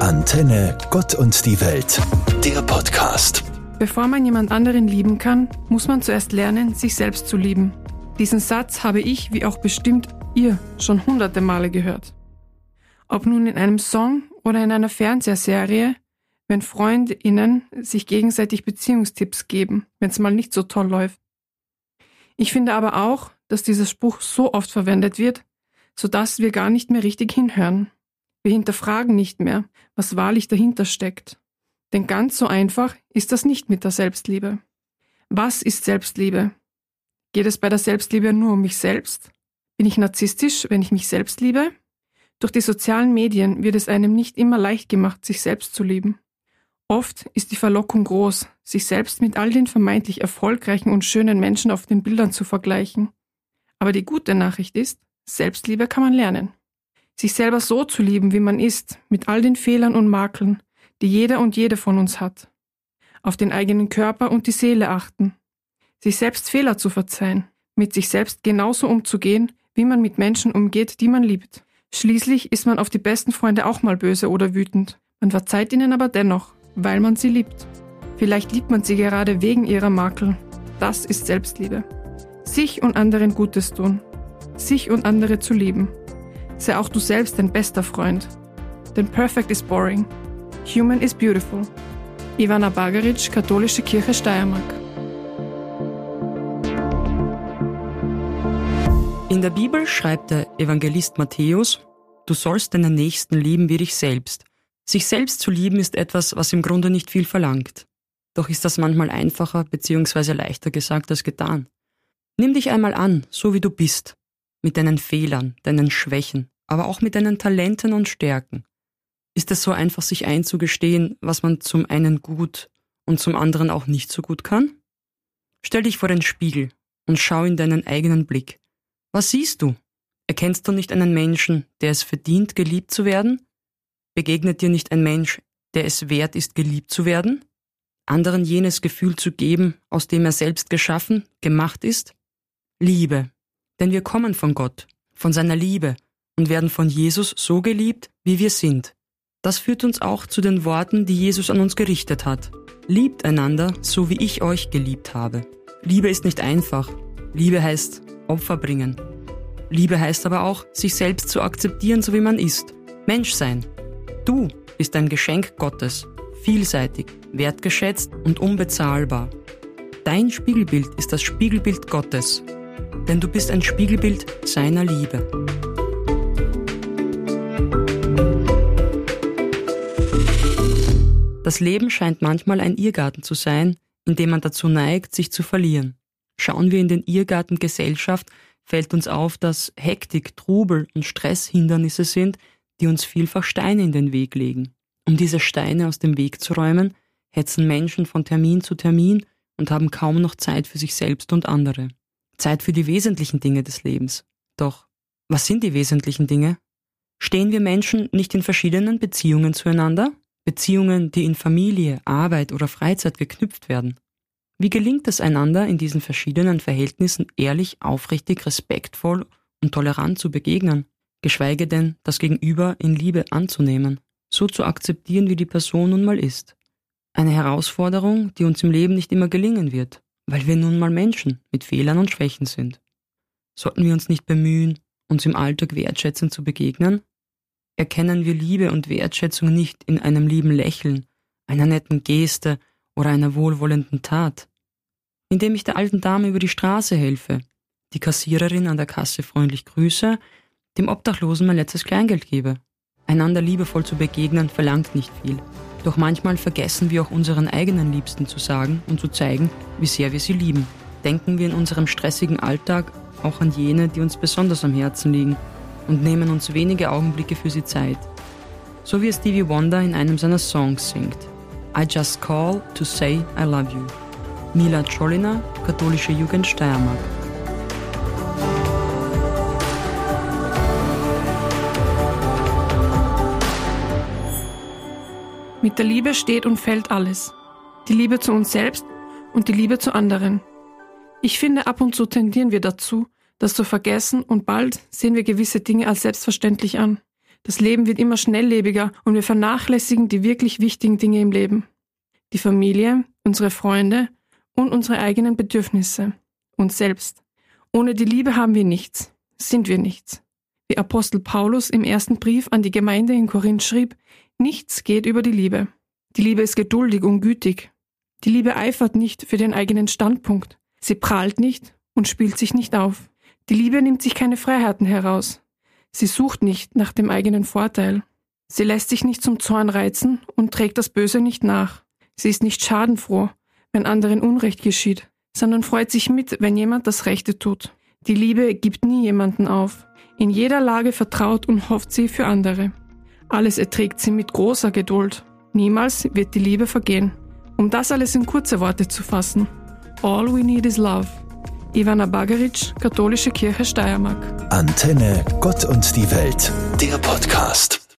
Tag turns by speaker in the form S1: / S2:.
S1: Antenne Gott und die Welt, der Podcast.
S2: Bevor man jemand anderen lieben kann, muss man zuerst lernen, sich selbst zu lieben. Diesen Satz habe ich, wie auch bestimmt ihr, schon hunderte Male gehört. Ob nun in einem Song oder in einer Fernsehserie, wenn FreundInnen sich gegenseitig Beziehungstipps geben, wenn es mal nicht so toll läuft. Ich finde aber auch, dass dieser Spruch so oft verwendet wird, sodass wir gar nicht mehr richtig hinhören. Wir hinterfragen nicht mehr, was wahrlich dahinter steckt. Denn ganz so einfach ist das nicht mit der Selbstliebe. Was ist Selbstliebe? Geht es bei der Selbstliebe nur um mich selbst? Bin ich narzisstisch, wenn ich mich selbst liebe? Durch die sozialen Medien wird es einem nicht immer leicht gemacht, sich selbst zu lieben. Oft ist die Verlockung groß, sich selbst mit all den vermeintlich erfolgreichen und schönen Menschen auf den Bildern zu vergleichen. Aber die gute Nachricht ist, Selbstliebe kann man lernen. Sich selber so zu lieben, wie man ist, mit all den Fehlern und Makeln, die jeder und jede von uns hat. Auf den eigenen Körper und die Seele achten. Sich selbst Fehler zu verzeihen, mit sich selbst genauso umzugehen, wie man mit Menschen umgeht, die man liebt. Schließlich ist man auf die besten Freunde auch mal böse oder wütend. Man verzeiht ihnen aber dennoch, weil man sie liebt. Vielleicht liebt man sie gerade wegen ihrer Makel. Das ist Selbstliebe. Sich und anderen Gutes tun. Sich und andere zu lieben. Sei auch du selbst dein bester Freund. Denn perfect is boring. Human is beautiful. Ivana Bagaric, Katholische Kirche Steiermark.
S3: In der Bibel schreibt der Evangelist Matthäus, du sollst deinen Nächsten lieben wie dich selbst. Sich selbst zu lieben ist etwas, was im Grunde nicht viel verlangt. Doch ist das manchmal einfacher bzw. leichter gesagt als getan. Nimm dich einmal an, so wie du bist, mit deinen Fehlern, deinen Schwächen, aber auch mit deinen Talenten und Stärken. Ist es so einfach, sich einzugestehen, was man zum einen gut und zum anderen auch nicht so gut kann? Stell dich vor den Spiegel und schau in deinen eigenen Blick. Was siehst du? Erkennst du nicht einen Menschen, der es verdient, geliebt zu werden? Begegnet dir nicht ein Mensch, der es wert ist, geliebt zu werden? Anderen jenes Gefühl zu geben, aus dem er selbst geschaffen, gemacht ist? Liebe. Denn wir kommen von Gott, von seiner Liebe und werden von Jesus so geliebt, wie wir sind. Das führt uns auch zu den Worten, die Jesus an uns gerichtet hat. Liebt einander, so wie ich euch geliebt habe. Liebe ist nicht einfach. Liebe heißt Opfer bringen. Liebe heißt aber auch, sich selbst zu akzeptieren, so wie man ist. Mensch sein, Du bist ein Geschenk Gottes, vielseitig, wertgeschätzt und unbezahlbar. Dein Spiegelbild ist das Spiegelbild Gottes, denn du bist ein Spiegelbild seiner Liebe. Das Leben scheint manchmal ein Irrgarten zu sein, in dem man dazu neigt, sich zu verlieren. Schauen wir in den Irrgarten Gesellschaft, fällt uns auf, dass Hektik, Trubel und Stress Hindernisse sind, die uns vielfach Steine in den Weg legen. Um diese Steine aus dem Weg zu räumen, hetzen Menschen von Termin zu Termin und haben kaum noch Zeit für sich selbst und andere. Zeit für die wesentlichen Dinge des Lebens. Doch, was sind die wesentlichen Dinge? Stehen wir Menschen nicht in verschiedenen Beziehungen zueinander? Beziehungen, die in Familie, Arbeit oder Freizeit geknüpft werden. Wie gelingt es einander, in diesen verschiedenen Verhältnissen ehrlich, aufrichtig, respektvoll und tolerant zu begegnen? geschweige denn das Gegenüber in Liebe anzunehmen, so zu akzeptieren, wie die Person nun mal ist. Eine Herausforderung, die uns im Leben nicht immer gelingen wird, weil wir nun mal Menschen mit Fehlern und Schwächen sind. Sollten wir uns nicht bemühen, uns im Alltag wertschätzend zu begegnen? Erkennen wir Liebe und Wertschätzung nicht in einem lieben Lächeln, einer netten Geste oder einer wohlwollenden Tat? Indem ich der alten Dame über die Straße helfe, die Kassiererin an der Kasse freundlich grüße dem Obdachlosen mein letztes Kleingeld gebe. Einander liebevoll zu begegnen verlangt nicht viel. Doch manchmal vergessen wir auch unseren eigenen Liebsten zu sagen und zu zeigen, wie sehr wir sie lieben. Denken wir in unserem stressigen Alltag auch an jene, die uns besonders am Herzen liegen und nehmen uns wenige Augenblicke für sie Zeit. So wie Stevie Wonder in einem seiner Songs singt. I just call to say I love you. Mila Cholina, Katholische Jugend Steiermark.
S2: Mit der Liebe steht und fällt alles. Die Liebe zu uns selbst und die Liebe zu anderen. Ich finde, ab und zu tendieren wir dazu, das zu vergessen und bald sehen wir gewisse Dinge als selbstverständlich an. Das Leben wird immer schnelllebiger und wir vernachlässigen die wirklich wichtigen Dinge im Leben. Die Familie, unsere Freunde und unsere eigenen Bedürfnisse. Uns selbst. Ohne die Liebe haben wir nichts, sind wir nichts. Wie Apostel Paulus im ersten Brief an die Gemeinde in Korinth schrieb, nichts geht über die Liebe. Die Liebe ist geduldig und gütig. Die Liebe eifert nicht für den eigenen Standpunkt. Sie prahlt nicht und spielt sich nicht auf. Die Liebe nimmt sich keine Freiheiten heraus. Sie sucht nicht nach dem eigenen Vorteil. Sie lässt sich nicht zum Zorn reizen und trägt das Böse nicht nach. Sie ist nicht schadenfroh, wenn anderen Unrecht geschieht, sondern freut sich mit, wenn jemand das Rechte tut. Die Liebe gibt nie jemanden auf. In jeder Lage vertraut und hofft sie für andere. Alles erträgt sie mit großer Geduld. Niemals wird die Liebe vergehen. Um das alles in kurze Worte zu fassen. All we need is love. Ivana Bagaric, Katholische Kirche Steiermark.
S1: Antenne, Gott und die Welt, der Podcast.